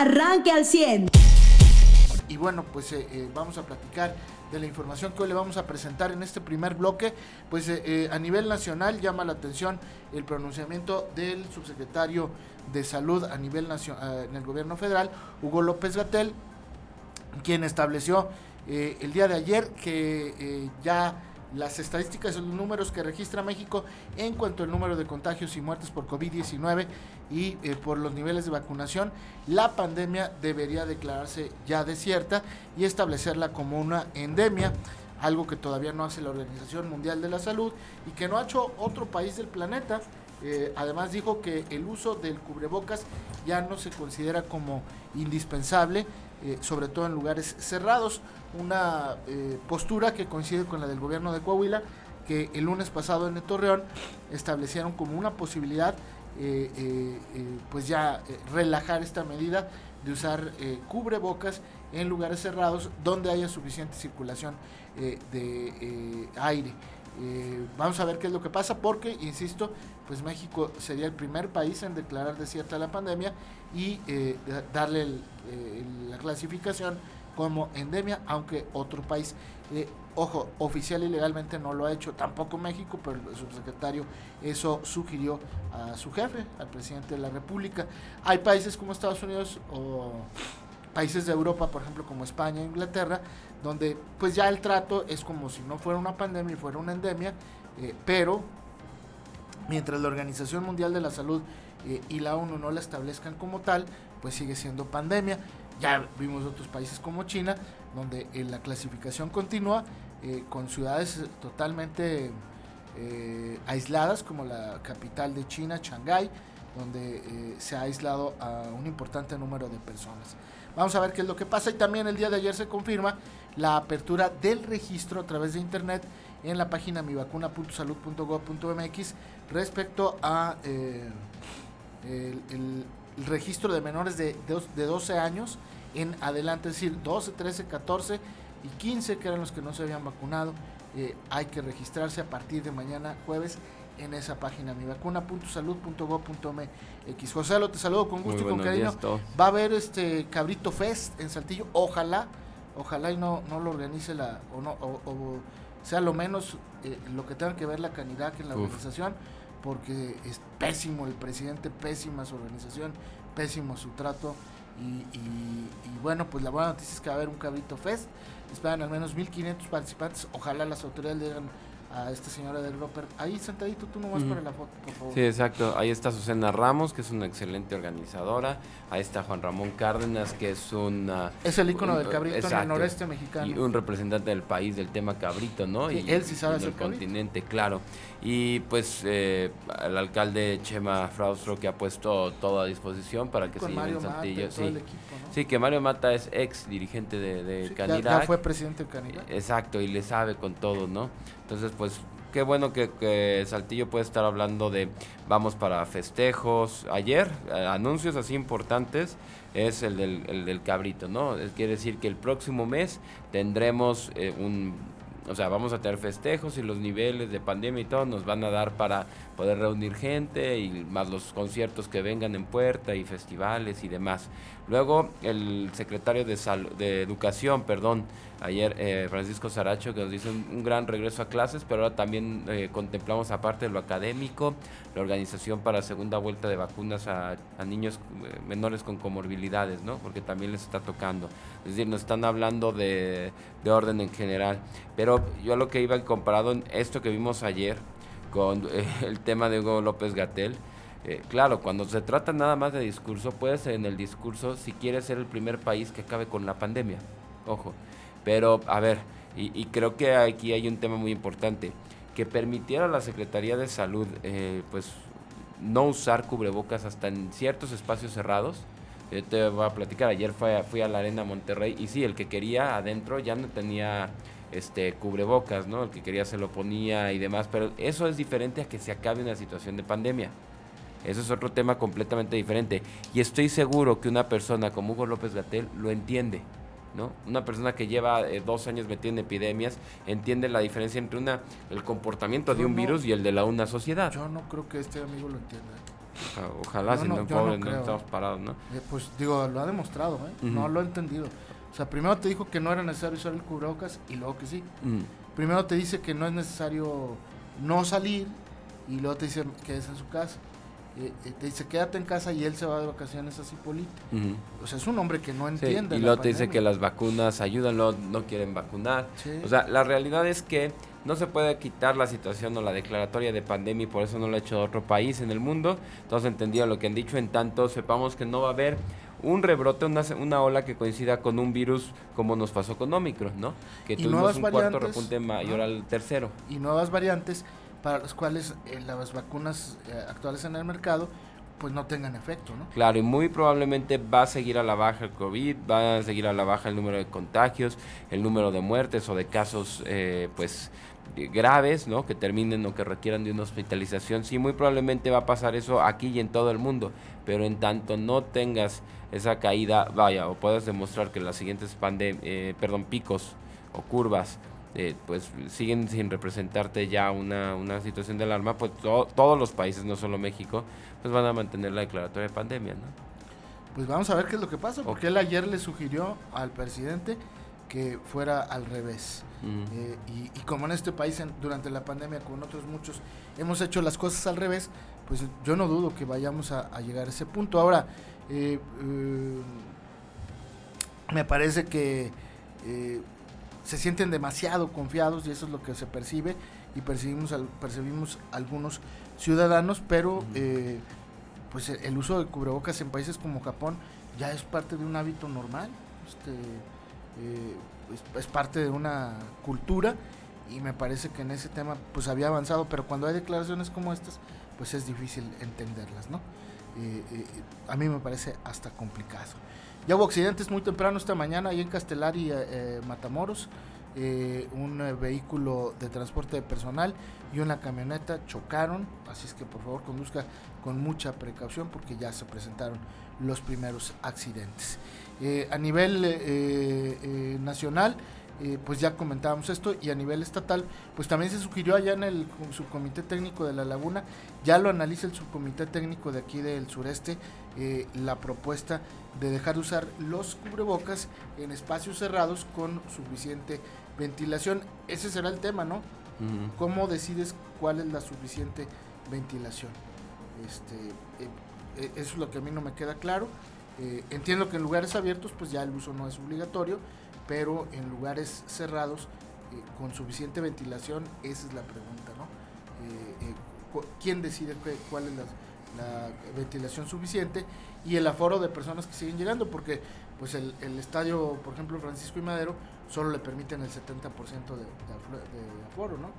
arranque al 100. Y bueno, pues eh, eh, vamos a platicar de la información que hoy le vamos a presentar en este primer bloque. Pues eh, a nivel nacional llama la atención el pronunciamiento del subsecretario de Salud a nivel nacional en el gobierno federal, Hugo López Gatel, quien estableció el día de ayer que ya las estadísticas los números que registra México en cuanto al número de contagios y muertes por COVID-19 y eh, por los niveles de vacunación, la pandemia debería declararse ya desierta y establecerla como una endemia, algo que todavía no hace la Organización Mundial de la Salud y que no ha hecho otro país del planeta. Eh, además dijo que el uso del cubrebocas ya no se considera como indispensable, eh, sobre todo en lugares cerrados una postura que coincide con la del gobierno de Coahuila, que el lunes pasado en el Torreón establecieron como una posibilidad, eh, eh, pues ya relajar esta medida de usar cubrebocas en lugares cerrados donde haya suficiente circulación de aire. vamos a ver qué es lo que pasa porque, insisto, pues México sería el primer país en declarar desierta la pandemia y darle la clasificación como endemia, aunque otro país, eh, ojo, oficial y legalmente no lo ha hecho, tampoco México, pero el subsecretario eso sugirió a su jefe, al presidente de la República. Hay países como Estados Unidos o países de Europa, por ejemplo, como España e Inglaterra, donde pues ya el trato es como si no fuera una pandemia y fuera una endemia, eh, pero mientras la Organización Mundial de la Salud eh, y la ONU no la establezcan como tal, pues sigue siendo pandemia. Ya vimos otros países como China, donde eh, la clasificación continúa eh, con ciudades totalmente eh, aisladas, como la capital de China, Shanghái, donde se ha aislado a un importante número de personas. Vamos a ver qué es lo que pasa y también el día de ayer se confirma la apertura del registro a través de internet en la página mivacuna.salud.gov.mx respecto a el registro de menores de, de 12 años en adelante, es decir, 12, 13, 14 y 15 que eran los que no se habían vacunado. Eh, hay que registrarse a partir de mañana jueves en esa página mivacuna.salud.gov.mx. José, lo te saludo con gusto y con cariño. Va a haber este Cabrito Fest en Saltillo, ojalá, ojalá y no, no lo organice la, o no, o, sea lo menos eh, lo que tenga que ver la canidad en la organización porque es pésimo el presidente, pésima su organización, pésimo su trato. Y, bueno, pues la buena noticia es que va a haber un cabrito fest. Esperan al menos 1500 participantes. Ojalá las autoridades le digan a esta señora del Roper. Ahí sentadito, tú nomás para la foto, por favor. Sí, exacto. Ahí está Susana Ramos, que es una excelente organizadora. Ahí está Juan Ramón Cárdenas, que es un... Es el ícono del cabrito en el noreste mexicano. Y un representante del país del tema cabrito, ¿no? y él sí sabe hacer continente, claro. Y pues eh, el alcalde Chema Fraustro que ha puesto todo a disposición para que se lleve en Saltillo. sí. sí, que Mario Mata es ex dirigente de, de Ya, fue presidente de Canidad. Exacto, y le sabe con todo, ¿no? Entonces, pues qué bueno que, Saltillo puede estar hablando de vamos para festejos. Ayer, eh, anuncios así importantes, es el del, el del cabrito, ¿no? Quiere decir que el próximo mes tendremos eh, un o sea, vamos a tener festejos y los niveles de pandemia y todo nos van a dar para poder reunir gente y más los conciertos que vengan en puerta y festivales y demás. Luego el secretario de, de Educación, perdón, ayer eh, Francisco Saracho, que nos dice un, gran regreso a clases, pero ahora también eh, contemplamos aparte de lo académico, la organización para segunda vuelta de vacunas a, niños eh, menores con comorbilidades, ¿no? Porque también les está tocando. Es decir, nos están hablando de, de orden en general. Pero yo lo que iba comparado en esto que vimos ayer con el tema de Hugo López Gatel, claro, cuando se trata nada más de discurso, puede ser en el discurso si quiere ser el primer país que acabe con la pandemia. Ojo, pero, a ver, y, creo que aquí hay un tema muy importante, que permitiera a la Secretaría de Salud, eh, pues, no usar cubrebocas hasta en ciertos espacios cerrados. Yo te voy a platicar, ayer fui a la Arena Monterrey y sí, el que quería adentro ya no tenía este cubrebocas, ¿no? El que quería se lo ponía y demás, pero eso es diferente a que se acabe una situación de pandemia. Eso es otro tema completamente diferente. Y estoy seguro que una persona como Hugo López Gatel lo entiende. Una persona que lleva eh, dos años metida en epidemias entiende la diferencia entre una el comportamiento de un virus y el de la una sociedad. Yo no creo que este amigo lo entienda. ojalá, si no, pobre, no, estamos parados, ¿no? Eh, pues digo, lo ha demostrado, ¿eh? No lo ha entendido. O sea, primero te dijo que no era necesario usar el cubrebocas y luego que sí. Primero te dice que no es necesario no salir y luego te dice que es en su casa. Eh, eh, te dice quédate en casa y él se va de vacaciones así polito. O sea, es un hombre que no entiende. y luego te dice que las vacunas ayudan, no, no quieren vacunar. O sea, la realidad es que no se puede quitar la situación o la declaratoria de pandemia y por eso no lo ha hecho otro país en el mundo. Entonces entendido lo que han dicho, en tanto sepamos que no va a haber un rebrote, una, una ola que coincida con un virus como nos pasó con Omicron, ¿no? Que tuvimos un cuarto repunte mayor al tercero. Y nuevas variantes para las cuales eh, las vacunas eh, actuales en el mercado pues no tengan efecto, ¿no? Claro, y muy probablemente va a seguir a la baja el COVID, va a seguir a la baja el número de contagios, el número de muertes o de casos, eh, pues graves, ¿no? Que terminen o que requieran de una hospitalización. Sí, muy probablemente va a pasar eso aquí y en todo el mundo, pero en tanto no tengas esa caída, vaya, o puedas demostrar que las siguientes pandem perdón, picos o curvas eh, pues siguen sin representarte ya una, una situación de alarma, pues todos los países, no solo México, pues van a mantener la declaratoria de pandemia, ¿no? Pues vamos a ver qué es lo que pasa, porque él ayer le sugirió al presidente que fuera al revés. Eh, y, como en este país durante la pandemia, con otros muchos, hemos hecho las cosas al revés, pues yo no dudo que vayamos a, llegar a ese punto. Ahora, eh, me parece que se sienten demasiado confiados y eso es lo que se percibe y percibimos, percibimos algunos ciudadanos, pero eh, pues el uso de cubrebocas en países como Japón ya es parte de un hábito normal, este, eh, es, parte de una cultura y me parece que en ese tema pues había avanzado, pero cuando hay declaraciones como estas pues es difícil entenderlas, ¿no? Eh, a mí me parece hasta complicado. Ya hubo accidentes muy temprano esta mañana ahí en Castelar y eh, eh, Matamoros. Eh, un vehículo de transporte de personal y una camioneta chocaron, así es que por favor conduzca con mucha precaución porque ya se presentaron los primeros accidentes. a nivel nacional, eh, pues ya comentábamos esto y a nivel estatal, pues también se sugirió allá en el subcomité técnico de la laguna, ya lo analiza el subcomité técnico de aquí del sureste, eh, la propuesta de dejar de usar los cubrebocas en espacios cerrados con suficiente ventilación. Ese será el tema, ¿no? ¿Cómo decides cuál es la suficiente ventilación? Este, eh, eso es lo que a mí no me queda claro. entiendo que en lugares abiertos pues ya el uso no es obligatorio, pero en lugares cerrados eh, con suficiente ventilación, esa es la pregunta, ¿no? Eh, eh, ¿Quién decide cuál es la, ventilación suficiente y el aforo de personas que siguen llegando? Porque pues el, estadio, por ejemplo, Francisco y Madero, solo le permiten el 70% de, de, aforo, ¿no?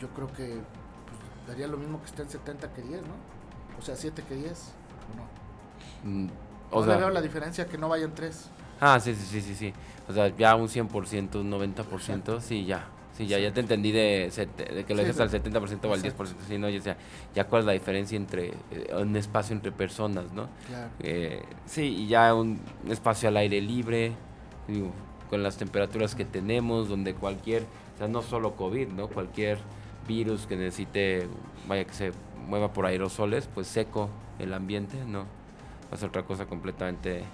Yo creo que pues, daría lo mismo que esté en 70 que 10, ¿no? O sea, 7 que 10, ¿o no? Mm, o sea, veo la diferencia que no vayan 3. Ah, sí, sí, sí, sí, sí. O sea, ya un 100%, un 90%, sí, ya. Sí, ya, ya te entendí de, de que lo dejas al 70% o al 10%, sí, ¿no? Ya, ya cuál es la diferencia entre eh, un espacio entre personas, ¿no? Claro. Eh, sí, y ya un espacio al aire libre, digo, con las temperaturas que tenemos, donde cualquier, o sea, no solo COVID, ¿no? Cualquier virus que necesite, vaya que se mueva por aerosoles, pues seco el ambiente, ¿no? Va a ser otra cosa completamente,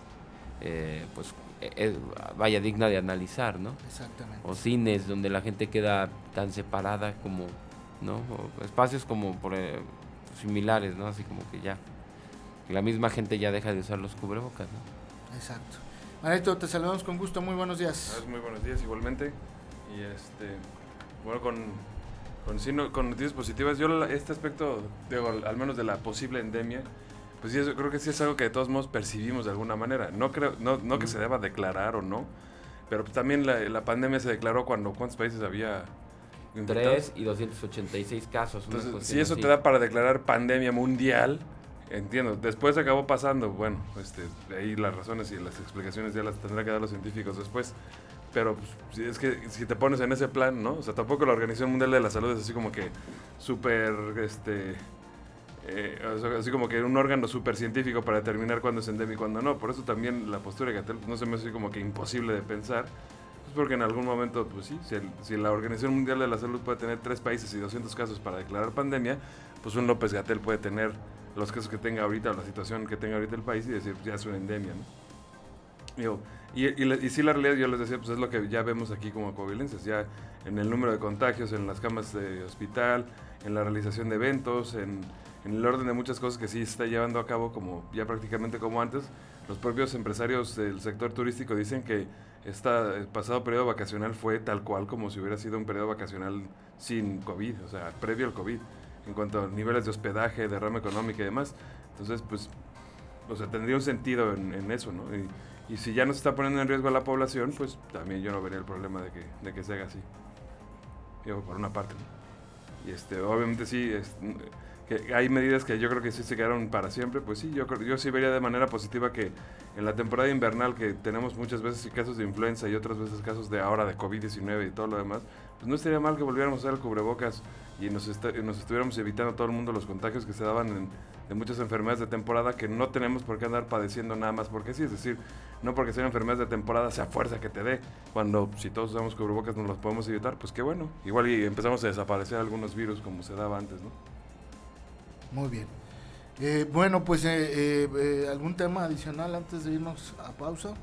eh, pues es, vaya digna de analizar, ¿no? Exactamente. O cines donde la gente queda tan separada como, ¿no? O espacios como por, eh, similares, ¿no? Así como que ya la misma gente ya deja de usar los cubrebocas, ¿no? Exacto. Marito, te saludamos con gusto, muy buenos días. Muy buenos días igualmente. Y este, bueno, con, con, con noticias positivas, yo este aspecto, digo, al menos de la posible endemia, pues sí, eso, creo que sí es algo que de todos modos percibimos de alguna manera. No creo, no, no que se deba declarar o no, pero también la, la pandemia se declaró cuando cuántos países había 3 y 286 casos. Entonces, si eso te da para declarar pandemia mundial, entiendo. Después acabó pasando, bueno, este, ahí las razones y las explicaciones ya las tendrán que dar los científicos después. Pero pues, es que si te pones en ese plan, ¿no? O sea, tampoco la Organización Mundial de la Salud es así como que súper, este eh, así como que un órgano súper científico para determinar cuándo es endémico y cuándo no. Por eso también la postura de Gatel no se me hace como que imposible de pensar. Pues porque en algún momento, pues sí, si, la Organización Mundial de la Salud puede tener tres países y 200 casos para declarar pandemia, pues un López Gatel puede tener los casos que tenga ahorita, la situación que tenga ahorita el país y decir, ya es una endemia, y, y, sí la realidad, yo les decía, pues es lo que ya vemos aquí como covilenses, ya en el número de contagios, en las camas de hospital, en la realización de eventos, en, el orden de muchas cosas que sí está llevando a cabo como ya prácticamente como antes. Los propios empresarios del sector turístico dicen que este pasado periodo vacacional fue tal cual como si hubiera sido un periodo vacacional sin COVID, o sea, previo al COVID, en cuanto a niveles de hospedaje, derrama económica y demás. Entonces, pues, o sea, tendría un sentido en, eso, ¿no? Y, y, si ya no se está poniendo en riesgo a la población, pues también yo no vería el problema de que, de que se haga así. Digo, por una parte. Y este, obviamente sí, es, hay medidas que yo creo que sí se quedaron para siempre, pues sí, yo, yo sí vería de manera positiva que en la temporada invernal que tenemos muchas veces casos de influenza y otras veces casos de ahora de COVID-19 y todo lo demás, pues no estaría mal que volviéramos a usar el cubrebocas y nos, nos estuviéramos evitando todo el mundo los contagios que se daban de muchas enfermedades de temporada que no tenemos por qué andar padeciendo nada más porque sí, es decir, no porque sean enfermedades de temporada sea fuerza que te dé, cuando si todos usamos cubrebocas nos los podemos evitar, pues qué bueno, igual y empezamos a desaparecer algunos virus como se daba antes, ¿no? Muy bien. Eh, bueno, pues eh, eh, algún tema adicional antes de irnos a pausa.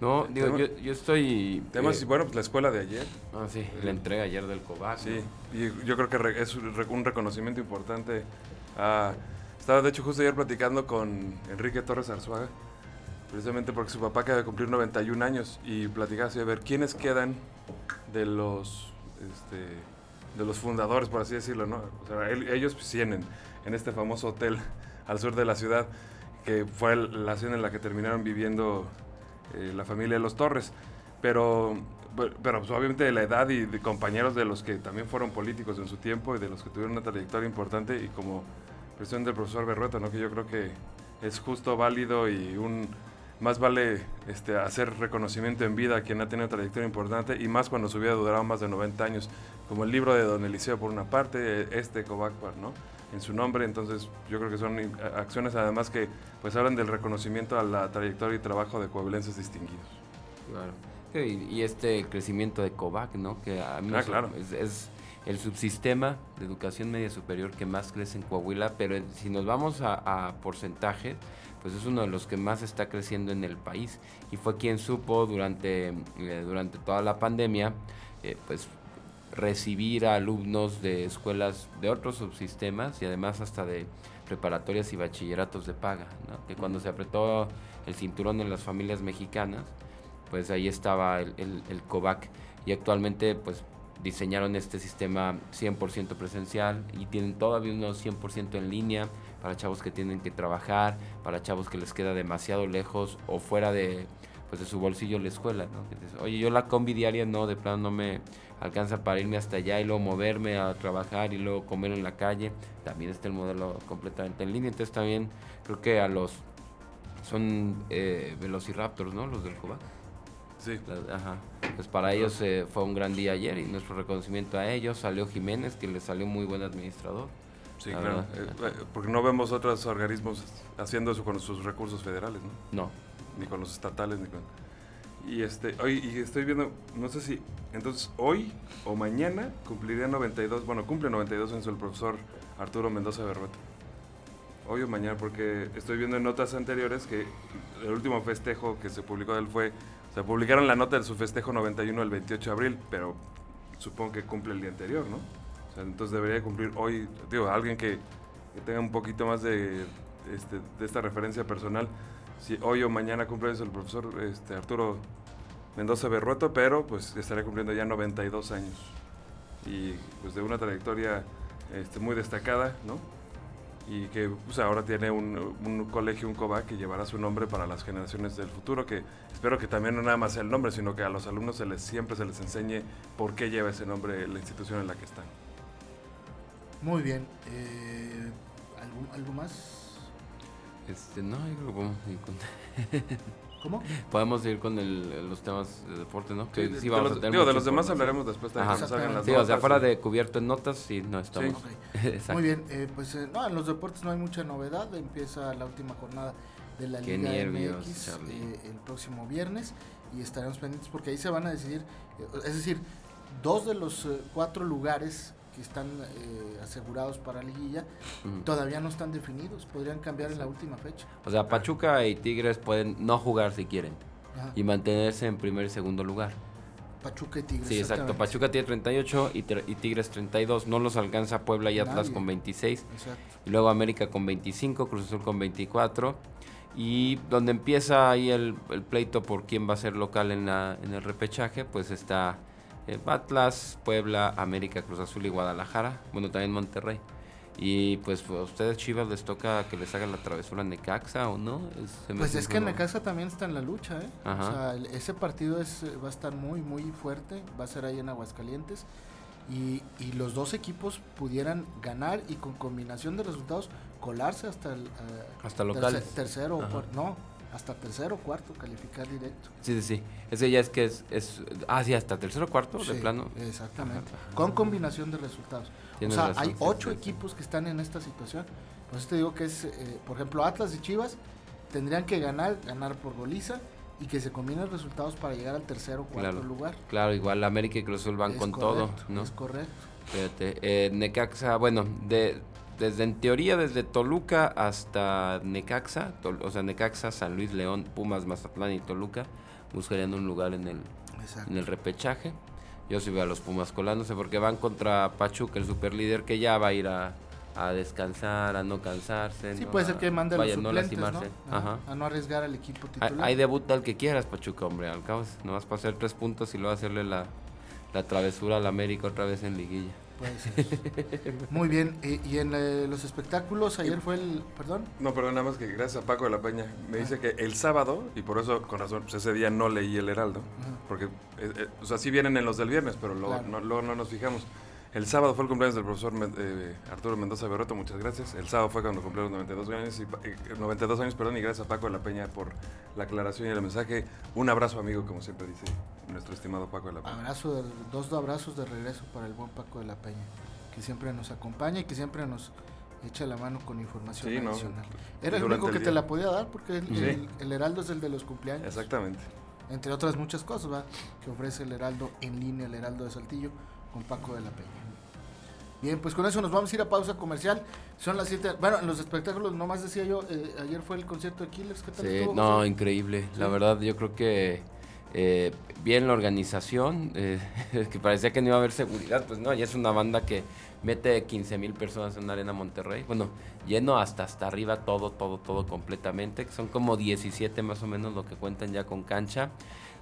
No, digo, yo, yo, estoy... Temas, bueno, pues la escuela de ayer. Ah, sí, la entrega ayer del COVAC. Sí, y yo creo que es un reconocimiento importante. estaba, de hecho, justo ayer platicando con Enrique Torres Arzuaga, precisamente porque su papá acaba de cumplir 91 años, y platicaba así, a ver, ¿quiénes quedan de los, este, de los fundadores, por así decirlo, no? O sea, ellos pues, tienen en este famoso hotel al sur de la ciudad, que fue la ciudad en la que terminaron viviendo eh, la familia de los Torres. Pero, pero pues, obviamente de la edad y de compañeros de los que también fueron políticos en su tiempo y de los que tuvieron una trayectoria importante y como presión del profesor Berrueta, ¿no? que yo creo que es justo, válido y un más vale este, hacer reconocimiento en vida a quien ha tenido trayectoria importante y más cuando su vida duraba más de 90 años, como el libro de Don Eliseo por una parte, este Kovac, ¿no? en su nombre, entonces yo creo que son acciones además que pues hablan del reconocimiento a la trayectoria y trabajo de coahuilenses distinguidos. Claro. Y, este crecimiento de COVAC, ¿no? Que a mí ah, claro. es, el subsistema de educación media superior que más crece en Coahuila, pero si nos vamos a, porcentaje, pues es uno de los que más está creciendo en el país y fue quien supo durante, eh, durante toda la pandemia, eh, pues recibir a alumnos de escuelas de otros subsistemas y además hasta de preparatorias y bachilleratos de paga, que cuando se apretó el cinturón en las familias mexicanas, pues ahí estaba el, el, COVAC y actualmente pues diseñaron este sistema 100% presencial y tienen todavía unos 100% en línea para chavos que tienen que trabajar, para chavos que les queda demasiado lejos o fuera de, pues, de su bolsillo la escuela. Oye, yo la combi diaria no, de plano no me alcanza para irme hasta allá y luego moverme a trabajar y luego comer en la calle. También está el modelo completamente en línea. Entonces también creo que a los... Son eh, Velociraptors, ¿no? Los del Cuba. Sí. ajá. Pues para ellos eh, fue un gran día ayer y nuestro reconocimiento a ellos. Salió Jiménez, que le salió muy buen administrador. Sí, claro. Eh, porque no vemos otros organismos haciendo eso con sus recursos federales, ¿no? No. Ni con los estatales, ni con... Y este, hoy y estoy viendo, no sé si, entonces hoy o mañana cumpliría 92, bueno, cumple 92 en su el profesor Arturo Mendoza Berrueta. Hoy o mañana, porque estoy viendo en notas anteriores que el último festejo que se publicó de él fue, se publicaron la nota de su festejo 91 el 28 de abril, pero supongo que cumple el día anterior, ¿no? Sea, entonces debería cumplir hoy, digo, alguien que, tenga un poquito más de, este, de esta referencia personal si hoy o mañana cumple el profesor este, Arturo Mendoza Berrueto, pero pues estará cumpliendo ya 92 años. Y pues de una trayectoria este, muy destacada, ¿no? Y que pues, ahora tiene un, colegio, un COBA, que llevará su nombre para las generaciones del futuro, que espero que también no nada más sea el nombre, sino que a los alumnos se les, siempre se les enseñe por qué lleva ese nombre la institución en la que están. Muy bien. Eh, ¿algo, ¿Algo más? Este, no, yo creo que podemos. ¿Cómo? Podemos ir con el, los temas de deporte, ¿no? Sí, de, vamos los, a digo, de los demás hablaremos después de que salgan las sí, o sea, fuera de cubierto en notas, sí, no estamos. Muy bien, eh, pues eh, no, en los deportes no hay mucha novedad. Empieza la última jornada de la Liga MX eh, el próximo viernes y estaremos pendientes porque ahí se van a decidir, es decir, dos de los cuatro lugares que están eh, asegurados para la liguilla todavía no están definidos, podrían cambiar en la última fecha. O sea, Pachuca y Tigres pueden no jugar si quieren y mantenerse en primer y segundo lugar. Pachuca y Tigres. Sí, exacto. Pachuca tiene 38 y, y, Tigres 32. No los alcanza Puebla y Atlas con 26. Exacto. Y luego América con 25, Cruz Azul con 24. Y donde empieza ahí el, pleito por quién va a ser local en, la, en el repechaje, pues está Atlas, Puebla, América, Cruz Azul y Guadalajara. Bueno, también Monterrey. Y pues a ustedes Chivas les toca que les hagan la travesura en Necaxa o no? pues es que Necaxa también está en la lucha, ¿eh? O sea, ese partido es, va a estar muy, muy fuerte, va a ser ahí en Aguascalientes. Y, y los dos equipos pudieran ganar y con combinación de resultados colarse hasta el eh, hasta local tercero no hasta tercero o cuarto calificar directo. Sí sí sí. Ese ya es que es, es ah sí hasta tercero o cuarto de plano. exactamente. Con combinación de resultados. O sea hay ocho equipos que están en esta situación. Pues te digo que es eh, por ejemplo Atlas y Chivas tendrían que ganar ganar por goliza y que se combinen resultados para llegar al tercero o cuarto lugar. Claro igual América y Cruz Azul van con todo no es correcto. Fíjate, eh, Necaxa, bueno, de, desde en teoría desde Toluca hasta Necaxa, o sea, Necaxa, San Luis, León, Pumas, Mazatlán y Toluca buscarían un lugar en el, en el repechaje. Yo sí veo a los Pumas colándose porque van contra Pachuca, el superlíder que ya va a ir a, descansar, a no cansarse. Sí, puede ser que mande a los suplentes, no A no arriesgar al equipo titular. Hay, debut al que quieras, Pachuca, hombre. Al cabo, no vas a hacer tres puntos y luego hacerle la, la travesura al América otra vez en liguilla. Muy bien, y, en eh, los espectáculos, ayer fue el. ¿Perdón? No, perdón, nada más que gracias a Paco de la Peña. Me dice que el sábado, y por eso, con razón, pues ese día no leí el Heraldo, porque, eh, eh, o sea, sí vienen en los del viernes, pero luego, no, luego no nos fijamos. El sábado fue el cumpleaños del profesor eh, Arturo Mendoza Berroto, muchas gracias. El sábado fue cuando cumplió los 92 años, y, 92 años perdón, y gracias a Paco de la Peña por la aclaración y el mensaje. Un abrazo amigo, como siempre dice nuestro estimado Paco de la Peña. Abrazo dos abrazos de regreso para el buen Paco de la Peña, que siempre nos acompaña y que siempre nos echa la mano con información adicional. Era el único que te la podía dar porque el, Heraldo es el de los cumpleaños. Exactamente. Entre otras muchas cosas, ¿va? que ofrece el Heraldo en línea, el Heraldo de Saltillo, con Paco de la Peña. Bien, pues con eso nos vamos a ir a pausa comercial. Son las 7. Bueno, en los espectáculos, nomás decía yo, eh, ayer fue el concierto de Killers. ¿Qué tal sí, no, increíble. La verdad, yo creo que eh, bien la organización, eh, que parecía que no iba a haber seguridad. Pues no, ya es una banda que mete 15 mil personas en arena Monterrey. Bueno, lleno hasta hasta arriba, todo, todo, todo completamente. Son como 17 más o menos lo que cuentan ya con cancha.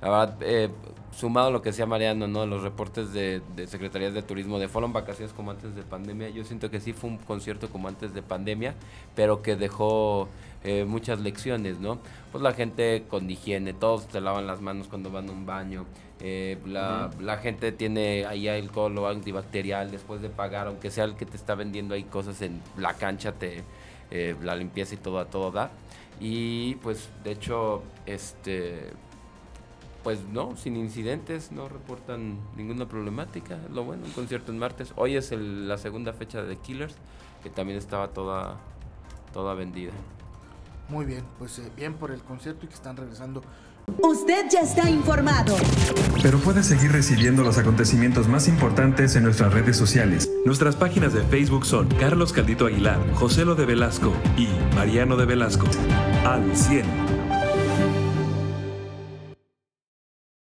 La verdad, eh, sumado a lo que decía Mariano, ¿no? Los reportes de, de Secretarías de Turismo de fueron vacaciones como antes de pandemia. Yo siento que sí fue un concierto como antes de pandemia, pero que dejó eh, muchas lecciones, ¿no? Pues la gente con higiene, todos te lavan las manos cuando van a un baño. Eh, la, la, gente tiene ahí alcohol o antibacterial después de pagar, aunque sea el que te está vendiendo ahí cosas en la cancha, te, la limpieza y todo a todo da. Y pues de hecho, este pues no, sin incidentes, no reportan ninguna problemática. Lo bueno, un concierto en martes. Hoy es la segunda fecha de The Killers, que también estaba toda, toda vendida. Muy bien, pues eh, bien por el concierto y que están regresando. Usted ya está informado. Pero puede seguir recibiendo los acontecimientos más importantes en nuestras redes sociales. Nuestras páginas de Facebook son Carlos Caldito Aguilar, José Lo de Velasco y Mariano de Velasco. Al 100.